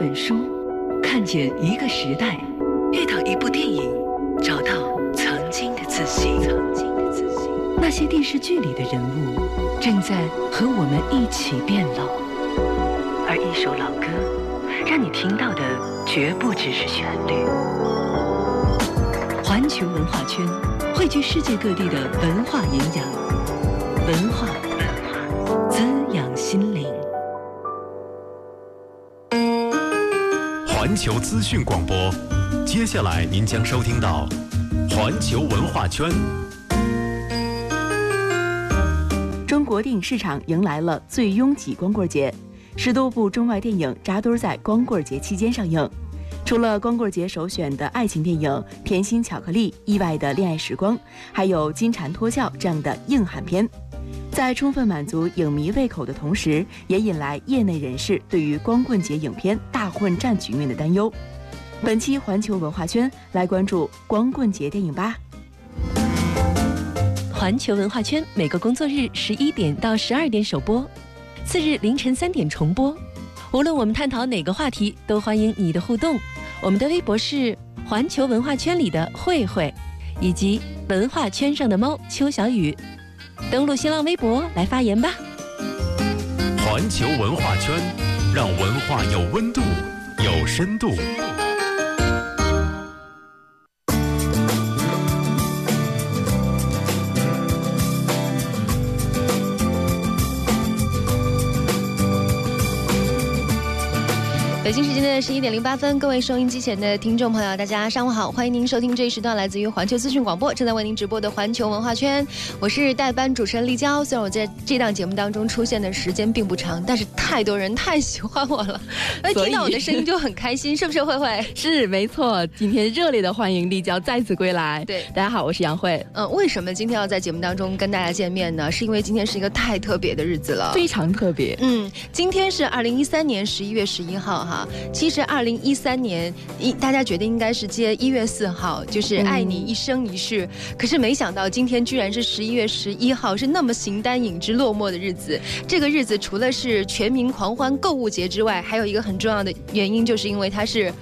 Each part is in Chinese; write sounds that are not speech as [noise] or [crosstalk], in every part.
本书，看见一个时代；遇到一部电影，找到曾经的自信。那些电视剧里的人物，正在和我们一起变老。而一首老歌，让你听到的绝不只是旋律。环球文化圈汇聚世界各地的文化营养，文化环球资讯广播，接下来您将收听到环球文化圈。中国电影市场迎来了最拥挤光棍节，十多部中外电影扎堆在光棍节期间上映。除了光棍节首选的爱情电影《甜心巧克力》《意外的恋爱时光》，还有《金蝉脱壳》这样的硬汉片，在充分满足影迷胃口的同时，也引来业内人士对于光棍节影片大混战局面的担忧。本期环球文化圈来关注光棍节电影吧。环球文化圈每个工作日十一点到十二点首播，次日凌晨三点重播。无论我们探讨哪个话题，都欢迎你的互动。我们的微博是环球文化圈里的慧慧，以及文化圈上的猫邱小雨。登录新浪微博来发言吧。环球文化圈，让文化有温度、有深度。北京时间的十一点零八分，各位收音机前的听众朋友，大家上午好，欢迎您收听这一时段来自于环球资讯广播正在为您直播的环球文化圈，我是代班主持人丽娇。虽然我在这档节目当中出现的时间并不长，但是太多人太喜欢我了，那听到我的声音就很开心，是不是？慧慧是没错，今天热烈的欢迎丽娇再次归来。对，大家好，我是杨慧。嗯，为什么今天要在节目当中跟大家见面呢？是因为今天是一个太特别的日子了，非常特别。嗯，今天是二零一三年十一月十一号哈，其实二零一三年一大家觉得应该是接一月四号，就是爱你一生一世，可是没想到今天居然是十一月十一号，是那么形单影只落寞的日子。这个日子除了是全民狂欢购物节之外，还有一个很重要的原因，就是因为它是。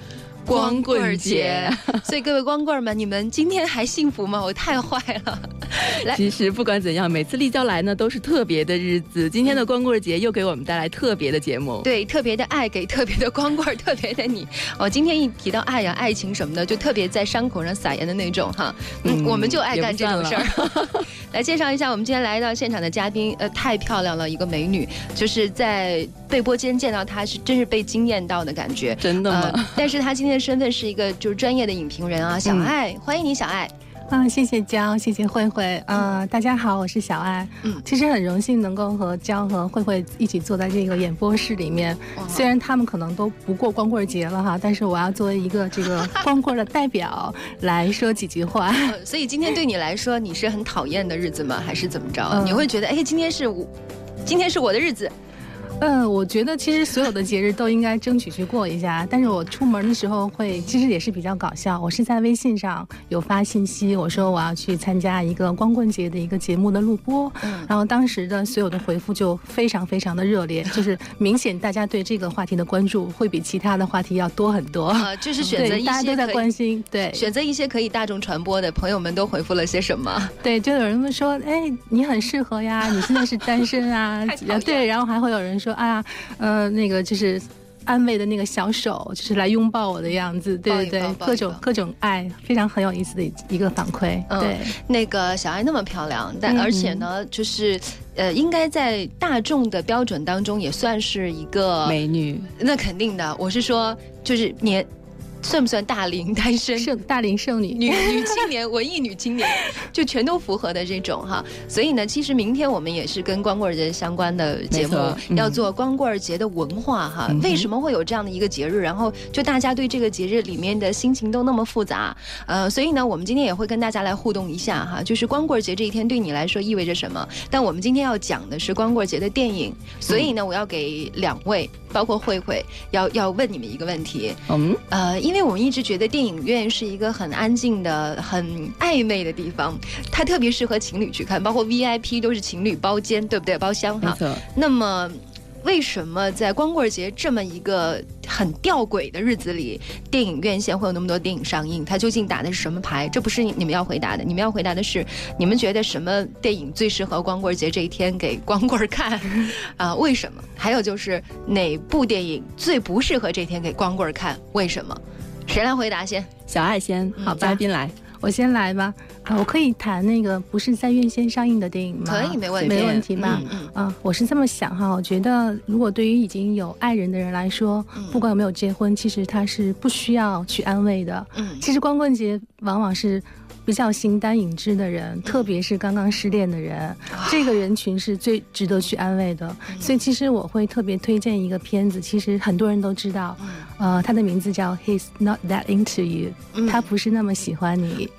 光棍节，[laughs] 所以各位光棍们，你们今天还幸福吗？我太坏了。[laughs] 来，其实不管怎样，每次立交来呢都是特别的日子。今天的光棍节又给我们带来特别的节目，对，特别的爱给特别的光棍，特别的你。哦，今天一提到爱呀、爱情什么的，就特别在伤口上撒盐的那种哈。嗯，我们就爱干这种事儿。[laughs] 来介绍一下我们今天来到现场的嘉宾，呃，太漂亮了，一个美女，就是在背播间见到他是真是被惊艳到的感觉，真的吗？但是他今天的。身份是一个就是专业的影评人啊，小爱，欢迎你，小爱。啊，谢谢江，谢谢慧慧。啊，大家好，我是小爱。嗯，其实很荣幸能够和江和慧慧一起坐在这个演播室里面。虽然他们可能都不过光棍节了哈，但是我要作为一个这个光棍的代表来说几句话。所以今天对你来说，你是很讨厌的日子吗？还是怎么着？你会觉得，哎，今天是我，今天是我的日子。嗯，我觉得其实所有的节日都应该争取去过一下。但是我出门的时候会，其实也是比较搞笑。我是在微信上有发信息，我说我要去参加一个光棍节的一个节目的录播。嗯，然后当时的所有的回复就非常非常的热烈，就是明显大家对这个话题的关注会比其他的话题要多很多。啊，就是选择一些大家都在关心，对，选择一些可以大众传播的朋友们都回复了些什么？[laughs] 对，就有人们说，哎，你很适合呀，你现在是单身啊？对，然后还会有人说。说哎呀，呃，那个就是安慰的那个小手，就是来拥抱我的样子，对对对，各种各种爱，非常很有意思的一个反馈。对，那个小爱那么漂亮，但而且呢，就是呃，应该在大众的标准当中也算是一个美女。那肯定的，我是说，就是年。算不算大龄单身？剩大龄剩女女女青年，[laughs] 文艺女青年，就全都符合的这种哈。所以呢，其实明天我们也是跟光棍节相关的节目，要做光棍节的文化哈。为什么会有这样的一个节日？然后就大家对这个节日里面的心情都那么复杂，呃，所以呢，我们今天也会跟大家来互动一下哈。就是光棍节这一天对你来说意味着什么？但我们今天要讲的是光棍节的电影，所以呢，我要给两位，包括慧慧，要要问你们一个问题。嗯，呃。因为我们一直觉得电影院是一个很安静的、很暧昧的地方，它特别适合情侣去看，包括 VIP 都是情侣包间，对不对？包厢哈。那么，为什么在光棍节这么一个很吊诡的日子里，电影院线会有那么多电影上映？它究竟打的是什么牌？这不是你们要回答的，你们要回答的是，你们觉得什么电影最适合光棍节这一天给光棍看？[laughs] 啊，为什么？还有就是哪部电影最不适合这天给光棍看？为什么？谁来回答先？小爱先，好，嘉宾来。我先来吧，啊，我可以谈那个不是在院线上映的电影吗？可以，没问题，没问题吧？啊，我是这么想哈，我觉得如果对于已经有爱人的人来说，不管有没有结婚，其实他是不需要去安慰的。嗯，其实光棍节往往是。比较形单影只的人，特别是刚刚失恋的人，这个人群是最值得去安慰的。所以，其实我会特别推荐一个片子，其实很多人都知道，呃，他的名字叫《He's Not That Into You》，他不是那么喜欢你。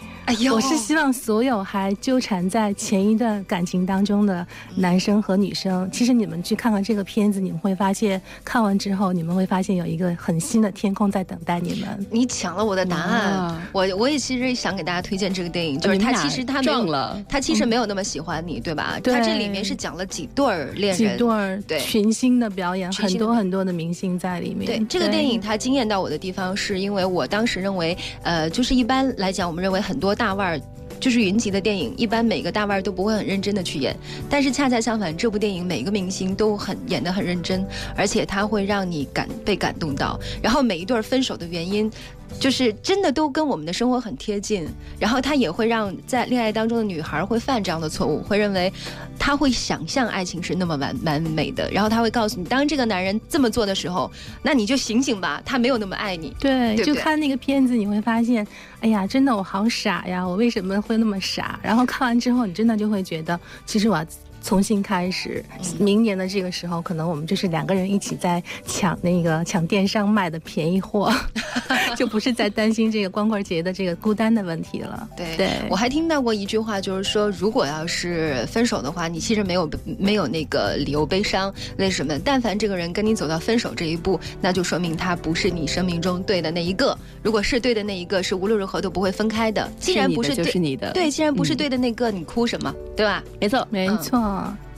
我是希望所有还纠缠在前一段感情当中的男生和女生，其实你们去看看这个片子，你们会发现，看完之后你们会发现有一个很新的天空在等待你们。你抢了我的答案，我我也其实想给大家推荐这个电影，就是他其实他撞了，他其实没有那么喜欢你，对吧？他这里面是讲了几对儿恋人，几对儿对。群星的表演，很多很多的明星在里面。对这个电影，它惊艳到我的地方，是因为我当时认为，呃，就是一般来讲，我们认为很多大腕儿。就是云集的电影，一般每个大腕儿都不会很认真的去演，但是恰恰相反，这部电影每个明星都很演得很认真，而且它会让你感被感动到，然后每一对分手的原因。就是真的都跟我们的生活很贴近，然后他也会让在恋爱当中的女孩会犯这样的错误，会认为他会想象爱情是那么完完美的，然后他会告诉你，当这个男人这么做的时候，那你就醒醒吧，他没有那么爱你。对，就看那个片子，你会发现，哎呀，真的我好傻呀，我为什么会那么傻？然后看完之后，你真的就会觉得，其实我。重新开始，明年的这个时候，可能我们就是两个人一起在抢那个抢电商卖的便宜货，[laughs] 就不是在担心这个光棍节的这个孤单的问题了。对，对我还听到过一句话，就是说，如果要是分手的话，你其实没有没有那个理由悲伤。为什么？但凡这个人跟你走到分手这一步，那就说明他不是你生命中对的那一个。如果是对的那一个，是无论如何都不会分开的。既然不是就是你的，对，既然不是对的那个，你哭什么？对吧？没错，没错。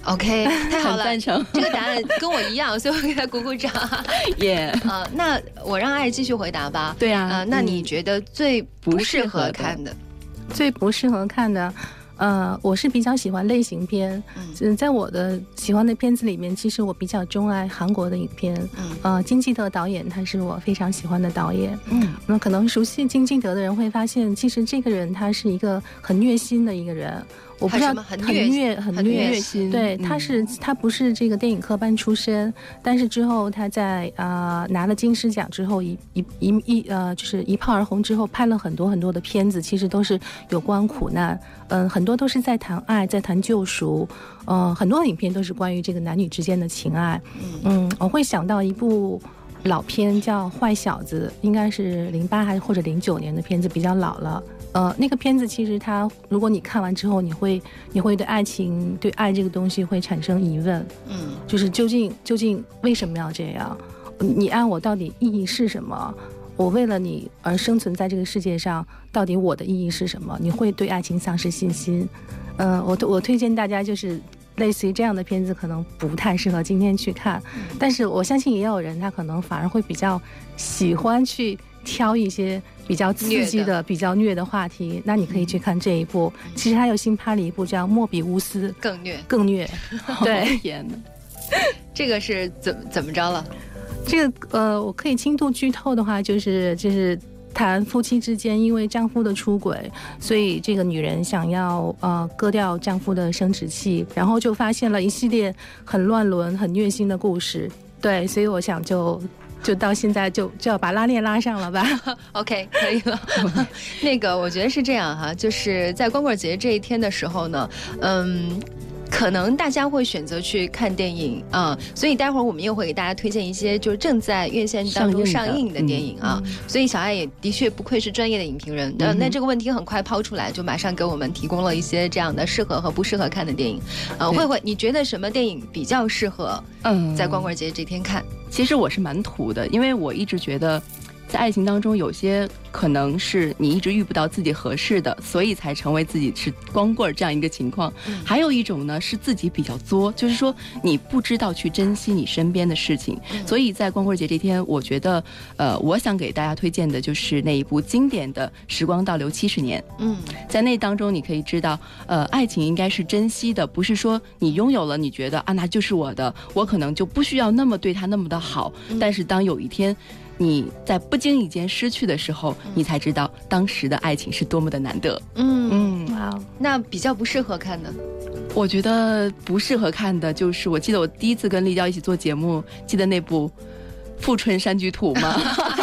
OK，[laughs] 太好了，赞成这个答案跟我一样，所以我给他鼓鼓掌。[laughs] 耶啊，[laughs] 那我让爱继续回答吧。对啊，那你觉得最不适合看的？最不适合看的。呃，我是比较喜欢类型片，嗯，在我的喜欢的片子里面，其实我比较钟爱韩国的影片，嗯，呃，金基德导演他是我非常喜欢的导演，嗯，那可能熟悉金基德的人会发现，其实这个人他是一个很虐心的一个人。我不知道很虐很虐心，对，他是他不是这个电影科班出身，但是之后他在啊拿了金狮奖之后一一一一呃就是一炮而红之后拍了很多很多的片子，其实都是有关苦难，嗯，很多都是在谈爱，在谈救赎，呃，很多影片都是关于这个男女之间的情爱，嗯，我会想到一部老片叫《坏小子》，应该是零八还是或者零九年的片子，比较老了。呃，那个片子其实它，如果你看完之后，你会你会对爱情、对爱这个东西会产生疑问，嗯，就是究竟究竟为什么要这样？你爱我到底意义是什么？我为了你而生存在这个世界上，到底我的意义是什么？你会对爱情丧失信心？嗯，我我推荐大家就是类似于这样的片子，可能不太适合今天去看，但是我相信也有人他可能反而会比较喜欢去挑一些。比较刺激的、比较虐的话题，那你可以去看这一部。其实他又新拍了一部叫《莫比乌斯》，更虐，更虐。[laughs] 对，天呐，这个是怎怎么着了？这个呃，我可以轻度剧透的话，就是就是谈夫妻之间因为丈夫的出轨，所以这个女人想要呃割掉丈夫的生殖器，然后就发现了一系列很乱伦、很虐心的故事。对，所以我想就。就到现在就就要把拉链拉上了吧？[laughs] OK，可以了。[laughs] 那个我觉得是这样哈，就是在光棍节这一天的时候呢，嗯。可能大家会选择去看电影啊，所以待会儿我们又会给大家推荐一些就是正在院线当中上映的电影啊。所以小爱也的确不愧是专业的影评人，那那这个问题很快抛出来，就马上给我们提供了一些这样的适合和不适合看的电影。呃，慧慧，你觉得什么电影比较适合嗯在光棍节这天看？其实我是蛮土的，因为我一直觉得。在爱情当中，有些可能是你一直遇不到自己合适的，所以才成为自己是光棍这样一个情况。还有一种呢，是自己比较作，就是说你不知道去珍惜你身边的事情。所以在光棍节这天，我觉得，呃，我想给大家推荐的就是那一部经典的《时光倒流七十年》。嗯，在那当中你可以知道，呃，爱情应该是珍惜的，不是说你拥有了，你觉得啊，那就是我的，我可能就不需要那么对他那么的好。但是当有一天。你在不经意间失去的时候，你才知道当时的爱情是多么的难得。嗯嗯，哇，那比较不适合看的，我觉得不适合看的就是，我记得我第一次跟立娇一起做节目，记得那部。富春山居图吗？[laughs]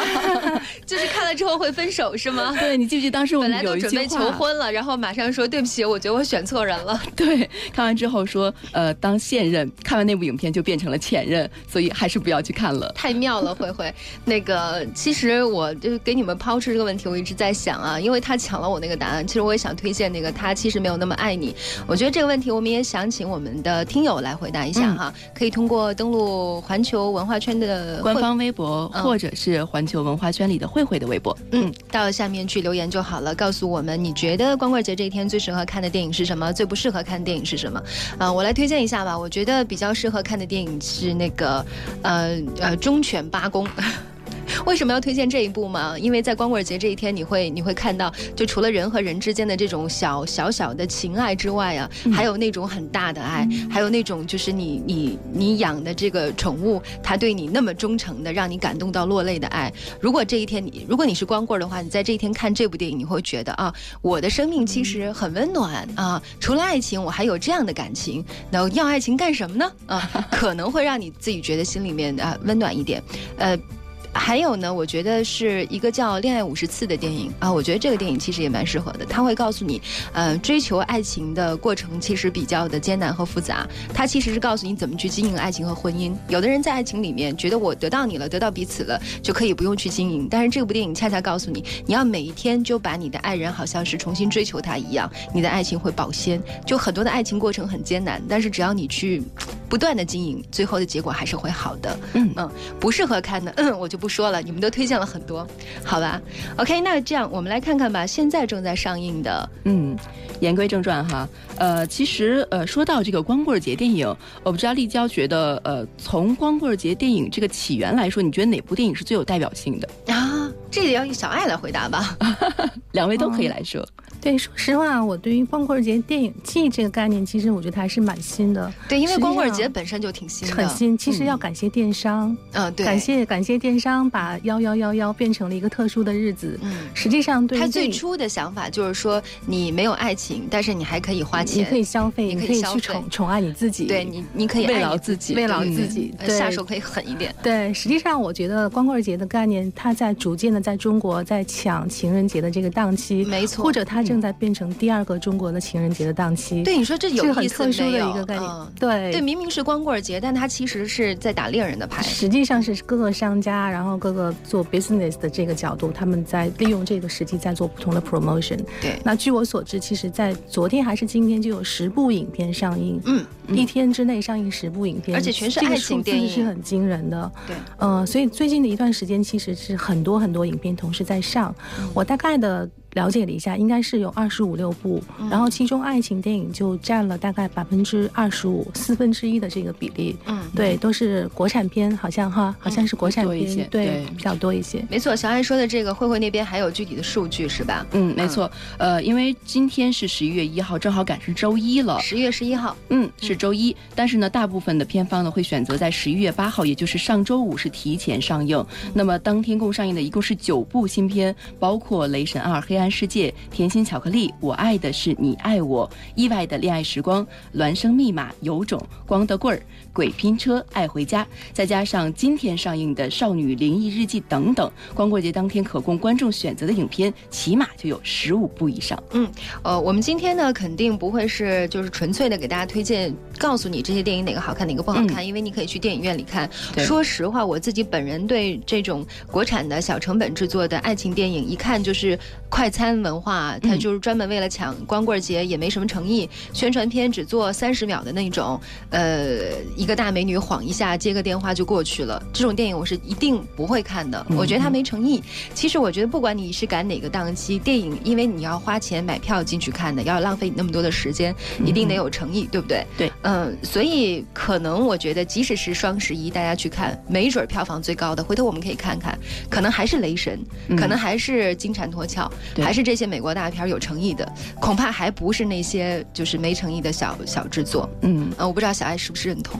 [laughs] 就是看了之后会分手是吗？[laughs] 对，你记不记得当时我们有一准备求婚了，然后马上说对不起，我觉得我选错人了。[laughs] 对，看完之后说呃当现任，看完那部影片就变成了前任，所以还是不要去看了。太妙了，慧慧。那个其实我就给你们抛出这个问题，我一直在想啊，因为他抢了我那个答案，其实我也想推荐那个他其实没有那么爱你。我觉得这个问题我们也想请我们的听友来回答一下哈，可以通过登录环球文化圈的官方。微博或者是环球文化圈里的慧慧的微博，嗯，到下面去留言就好了，告诉我们你觉得光棍节这一天最适合看的电影是什么，最不适合看的电影是什么？啊，我来推荐一下吧，我觉得比较适合看的电影是那个，呃呃，忠犬八公。[laughs] [laughs] 为什么要推荐这一部吗？因为在光棍节这一天，你会你会看到，就除了人和人之间的这种小小小的情爱之外啊，还有那种很大的爱，还有那种就是你你你养的这个宠物，它对你那么忠诚的，让你感动到落泪的爱。如果这一天你如果你是光棍的话，你在这一天看这部电影，你会觉得啊，我的生命其实很温暖啊，除了爱情，我还有这样的感情。那要爱情干什么呢？啊，[laughs] 可能会让你自己觉得心里面啊温暖一点，呃。还有呢，我觉得是一个叫《恋爱五十次》的电影啊，我觉得这个电影其实也蛮适合的。它会告诉你，呃，追求爱情的过程其实比较的艰难和复杂。它其实是告诉你怎么去经营爱情和婚姻。有的人在爱情里面觉得我得到你了，得到彼此了，就可以不用去经营。但是这部电影恰恰告诉你，你要每一天就把你的爱人好像是重新追求他一样，你的爱情会保鲜。就很多的爱情过程很艰难，但是只要你去不断的经营，最后的结果还是会好的。嗯嗯，不适合看的，嗯我就。不说了，你们都推荐了很多，好吧？OK，那这样我们来看看吧。现在正在上映的，嗯，言归正传哈。呃，其实呃，说到这个光棍节电影，我不知道立交觉得，呃，从光棍节电影这个起源来说，你觉得哪部电影是最有代表性的啊？这得要小爱来回答吧。[laughs] 两位都可以来说。对，说实话，我对于光棍节电影季这个概念，其实我觉得还是蛮新的。对，因为光棍节本身就挺新的，很新。其实要感谢电商，嗯，对，感谢感谢电商把幺幺幺幺变成了一个特殊的日子。嗯，实际上，对他最初的想法就是说，你没有爱情，但是你还可以花钱，你可以消费，你可以去宠宠爱你自己。对你，你可以慰劳自己，慰劳自己，下手可以狠一点。对，实际上我觉得光棍节的概念，它在逐渐的在中国在抢情人节的这个档期，没错，或者它正在变成第。二个中国的情人节的档期，对你说这有很特殊的一个概念，对对，明明是光棍节，但它其实是在打猎人的牌。实际上是各个商家，然后各个做 business 的这个角度，他们在利用这个时机在做不同的 promotion。对，那据我所知，其实，在昨天还是今天就有十部影片上映，嗯，一天之内上映十部影片，而且全是爱情电影，是很惊人的。对，嗯，所以最近的一段时间，其实是很多很多影片同时在上。我大概的。了解了一下，应该是有二十五六部，然后其中爱情电影就占了大概百分之二十五，四分之一的这个比例。嗯，对，都是国产片，好像哈，好像是国产片，对，比较多一些。没错，小爱说的这个，慧慧那边还有具体的数据是吧？嗯，没错。呃，因为今天是十一月一号，正好赶上周一了。十月十一号，嗯，是周一。但是呢，大部分的片方呢会选择在十一月八号，也就是上周五是提前上映。那么当天共上映的一共是九部新片，包括《雷神二：黑世界》。甜心巧克力，我爱的是你爱我，意外的恋爱时光，孪生密码，有种，光的棍儿，鬼拼车，爱回家，再加上今天上映的少女灵异日记等等，光棍节当天可供观众选择的影片起码就有十五部以上。嗯，呃，我们今天呢肯定不会是就是纯粹的给大家推荐告诉你这些电影哪个好看，哪个不好看，因为你可以去电影院里看。说实话，我自己本人对这种国产的小成本制作的爱情电影，一看就是快餐文化，它就是专门为了抢光棍节，也没什么诚意。宣传片只做三十秒的那种，呃，一个大美女晃一下，接个电话就过去了。这种电影我是一定不会看的，我觉得它没诚意。其实我觉得，不管你是赶哪个档期，电影因为你要花钱买票进去看的，要浪费你那么多的时间，一定得有诚意，对不对？对。嗯，所以可能我觉得，即使是双十一大家去看，没准票房最高的，回头我们可以看看，可能还是雷神，可能还是金蝉脱壳，还是这些美国大片有诚意的，恐怕还不是那些就是没诚意的小小制作。嗯，呃，我不知道小爱是不是认同。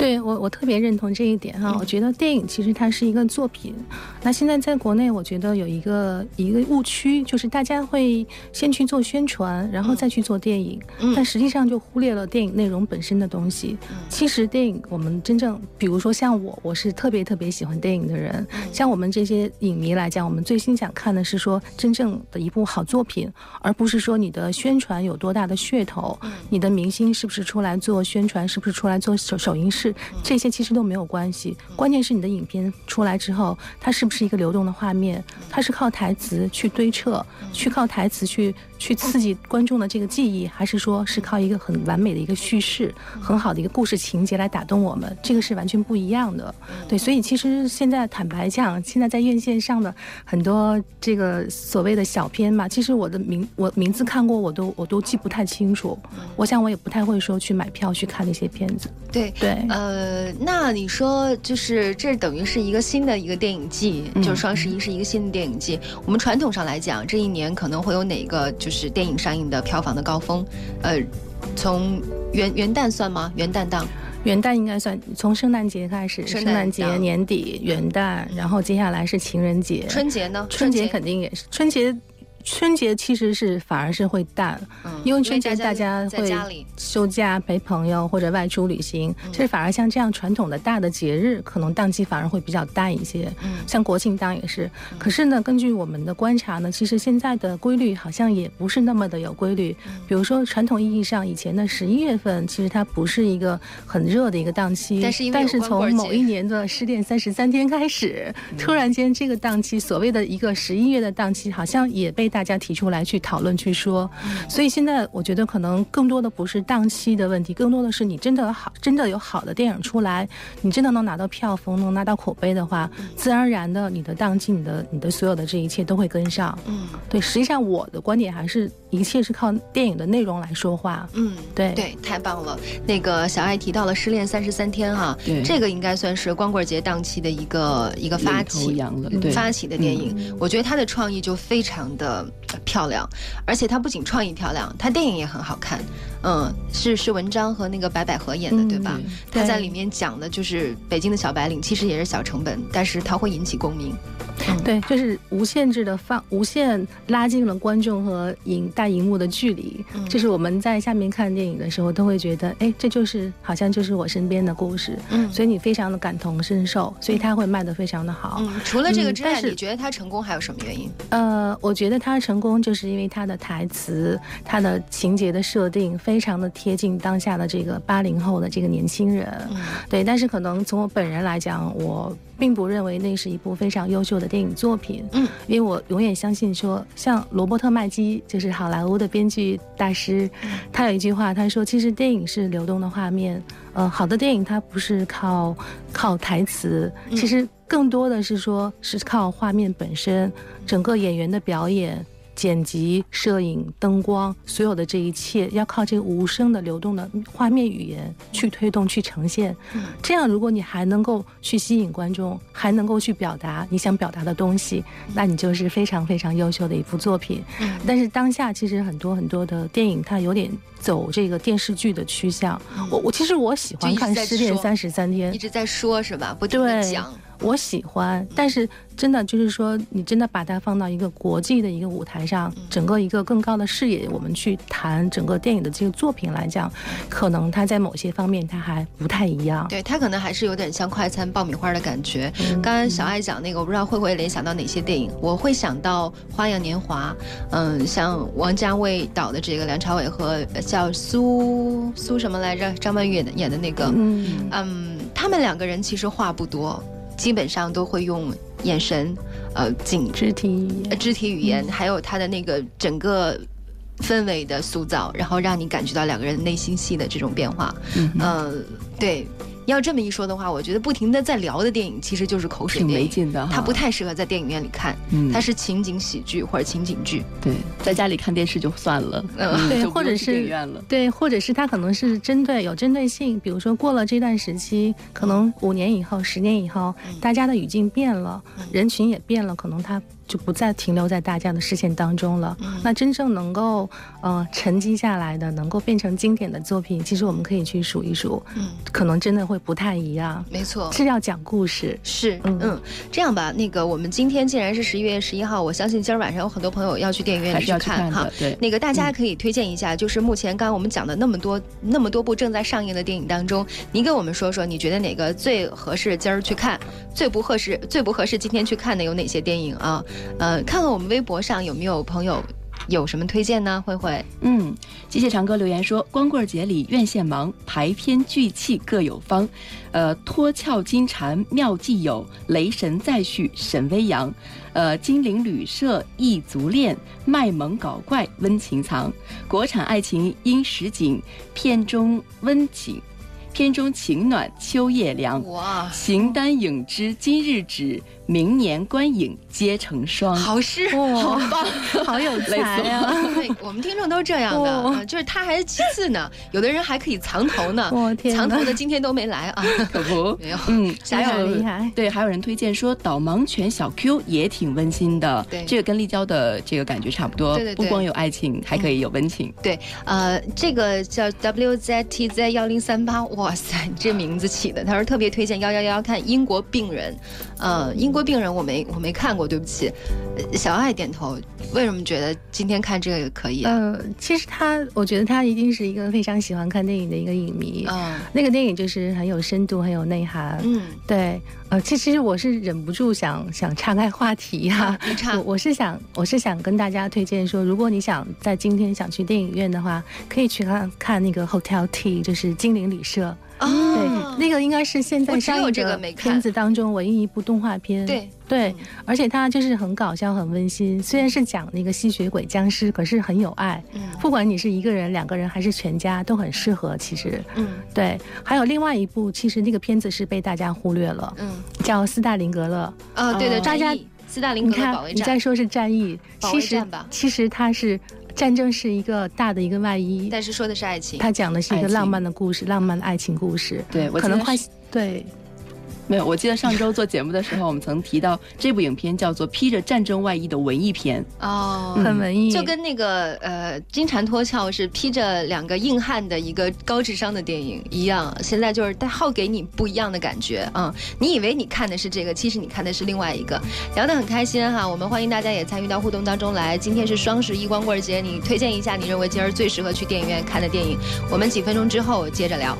对我，我特别认同这一点哈。我觉得电影其实它是一个作品。那现在在国内，我觉得有一个一个误区，就是大家会先去做宣传，然后再去做电影，但实际上就忽略了电影内容本身的东西。其实电影，我们真正，比如说像我，我是特别特别喜欢电影的人。像我们这些影迷来讲，我们最心想看的是说真正的一部好作品，而不是说你的宣传有多大的噱头，你的明星是不是出来做宣传，是不是出来做首首映式。这些其实都没有关系，关键是你的影片出来之后，它是不是一个流动的画面？它是靠台词去堆砌，去靠台词去。去刺激观众的这个记忆，还是说是靠一个很完美的一个叙事、很好的一个故事情节来打动我们？这个是完全不一样的。对，所以其实现在坦白讲，现在在院线上的很多这个所谓的小片嘛，其实我的名我名字看过，我都我都记不太清楚。我想我也不太会说去买票去看那些片子。对对，呃，那你说就是这等于是一个新的一个电影季，就是双十一是一个新的电影季。我们传统上来讲，这一年可能会有哪个就。是电影上映的票房的高峰，呃，从元元旦算吗？元旦档，元旦应该算，从圣诞节开始，圣诞节年底元旦，然后接下来是情人节，春节呢？春节肯定也是春节。春节其实是反而是会淡，因为春节大家会休假陪朋友或者外出旅行，其实反而像这样传统的大的节日，可能档期反而会比较淡一些。像国庆档也是，可是呢，根据我们的观察呢，其实现在的规律好像也不是那么的有规律。比如说传统意义上以前的十一月份，其实它不是一个很热的一个档期，但是但是从某一年的失恋三十三天开始，突然间这个档期所谓的一个十一月的档期，好像也被。大家提出来去讨论去说，所以现在我觉得可能更多的不是档期的问题，更多的是你真的好，真的有好的电影出来，你真的能拿到票房，能拿到口碑的话，自然而然的你的档期，你的你的所有的这一切都会跟上。嗯，对，实际上我的观点还是一切是靠电影的内容来说话。嗯，对对，太棒了。那个小爱提到了《失恋三十三天》哈，这个应该算是光棍节档期的一个一个发起发起的电影，我觉得他的创意就非常的。漂亮，而且它不仅创意漂亮，他电影也很好看。嗯，是是文章和那个白百合演的，对吧？他在里面讲的就是北京的小白领，其实也是小成本，但是它会引起共鸣。对，就是无限制的放，无限拉近了观众和影大荧幕的距离。就是我们在下面看电影的时候，都会觉得，哎，这就是好像就是我身边的故事。嗯，所以你非常的感同身受，所以他会卖的非常的好。嗯，除了这个之外，你觉得他成功还有什么原因？呃，我觉得他成功就是因为他的台词、他的情节的设定非常的贴近当下的这个八零后的这个年轻人。嗯，对，但是可能从我本人来讲，我。并不认为那是一部非常优秀的电影作品，嗯，因为我永远相信说，像罗伯特麦基就是好莱坞的编剧大师，他有一句话，他说，其实电影是流动的画面，呃，好的电影它不是靠靠台词，其实更多的是说是靠画面本身，整个演员的表演。剪辑、摄影、灯光，所有的这一切要靠这个无声的流动的画面语言去推动、去呈现。这样，如果你还能够去吸引观众，还能够去表达你想表达的东西，那你就是非常非常优秀的一部作品。但是当下其实很多很多的电影，它有点走这个电视剧的趋向。我我其实我喜欢看《失恋三十三天》，一直在说是吧？不停的讲。我喜欢，但是真的就是说，你真的把它放到一个国际的一个舞台上，整个一个更高的视野，我们去谈整个电影的这个作品来讲，可能它在某些方面它还不太一样。对，它可能还是有点像快餐爆米花的感觉。刚刚小爱讲那个，我不知道会不会联想到哪些电影？我会想到《花样年华》，嗯，像王家卫导的这个梁朝伟和叫苏苏什么来着？张曼玉演的演的那个，嗯嗯，他们两个人其实话不多。基本上都会用眼神、呃，颈、肢体、肢体语言，还有他的那个整个氛围的塑造，然后让你感觉到两个人内心戏的这种变化。嗯，对。要这么一说的话，我觉得不停的在聊的电影其实就是口水电影，它不太适合在电影院里看。嗯，它是情景喜剧或者情景剧。对，在家里看电视就算了。嗯，对，或者是对，或者是它可能是针对有针对性，比如说过了这段时期，可能五年以后、十年以后，大家的语境变了，人群也变了，可能它。就不再停留在大家的视线当中了。那真正能够呃沉积下来的，能够变成经典的作品，其实我们可以去数一数。嗯，可能真的会不太一样。没错，是要讲故事。是，嗯，这样吧，那个我们今天既然是十一月十一号，我相信今儿晚上有很多朋友要去电影院里去看哈。对，那个大家可以推荐一下，就是目前刚刚我们讲的那么多那么多部正在上映的电影当中，你给我们说说，你觉得哪个最合适今儿去看，最不合适最不合适今天去看的有哪些电影啊？呃，看看我们。微博上有没有朋友有什么推荐呢？慧慧，嗯，机械长哥留言说，光棍节里院线忙，排片聚气各有方，呃，脱壳金蝉妙计有，雷神再续神威扬，呃，金陵旅社异族恋，卖萌搞怪温情藏，国产爱情因实景，片中温情，片中情暖秋夜凉，哇，形单影只今日止。明年观影皆成双，好诗，[laughs] 好棒，[laughs] 好有才啊！[laughs] 我们听众都这样的，就是他还是其次呢，有的人还可以藏头呢，藏头的今天都没来啊，可不，没有，嗯，还有厉害，对，还有人推荐说导盲犬小 Q 也挺温馨的，对，这个跟立交的这个感觉差不多，对对对，不光有爱情，还可以有温情，对，呃，这个叫 WZTZ 幺零三八，哇塞，这名字起的，他说特别推荐幺幺幺看英国病人，呃，英国。病人我没我没看过，对不起。小爱点头，为什么觉得今天看这个可以？呃，其实他，我觉得他一定是一个非常喜欢看电影的一个影迷。嗯，那个电影就是很有深度，很有内涵。嗯，对。呃，其实我是忍不住想想岔开话题哈。[laughs] 我我是想我是想跟大家推荐说，如果你想在今天想去电影院的话，可以去看看那个 Hotel T，就是精灵旅社。对，那个应该是现在上映的片子当中唯一一部动画片。对对，而且它就是很搞笑、很温馨。虽然是讲那个吸血鬼僵尸，可是很有爱。嗯，不管你是一个人、两个人还是全家，都很适合。其实，嗯，对。还有另外一部，其实那个片子是被大家忽略了。嗯，叫《斯大林格勒》。啊，对的，大家斯大林格勒保卫战。你再说是战役，其实其实它是。战争是一个大的一个外衣，但是说的是爱情。他讲的是一个浪漫的故事，浪漫的爱情故事。对，可能快对。没有，我记得上周做节目的时候，我们曾提到这部影片叫做《披着战争外衣的文艺片》哦，很文艺，就跟那个呃《金蝉脱壳》是披着两个硬汉的一个高智商的电影一样。现在就是它好给你不一样的感觉嗯，你以为你看的是这个，其实你看的是另外一个。聊得很开心哈，我们欢迎大家也参与到互动当中来。今天是双十一光棍节，你推荐一下你认为今儿最适合去电影院看的电影？我们几分钟之后接着聊。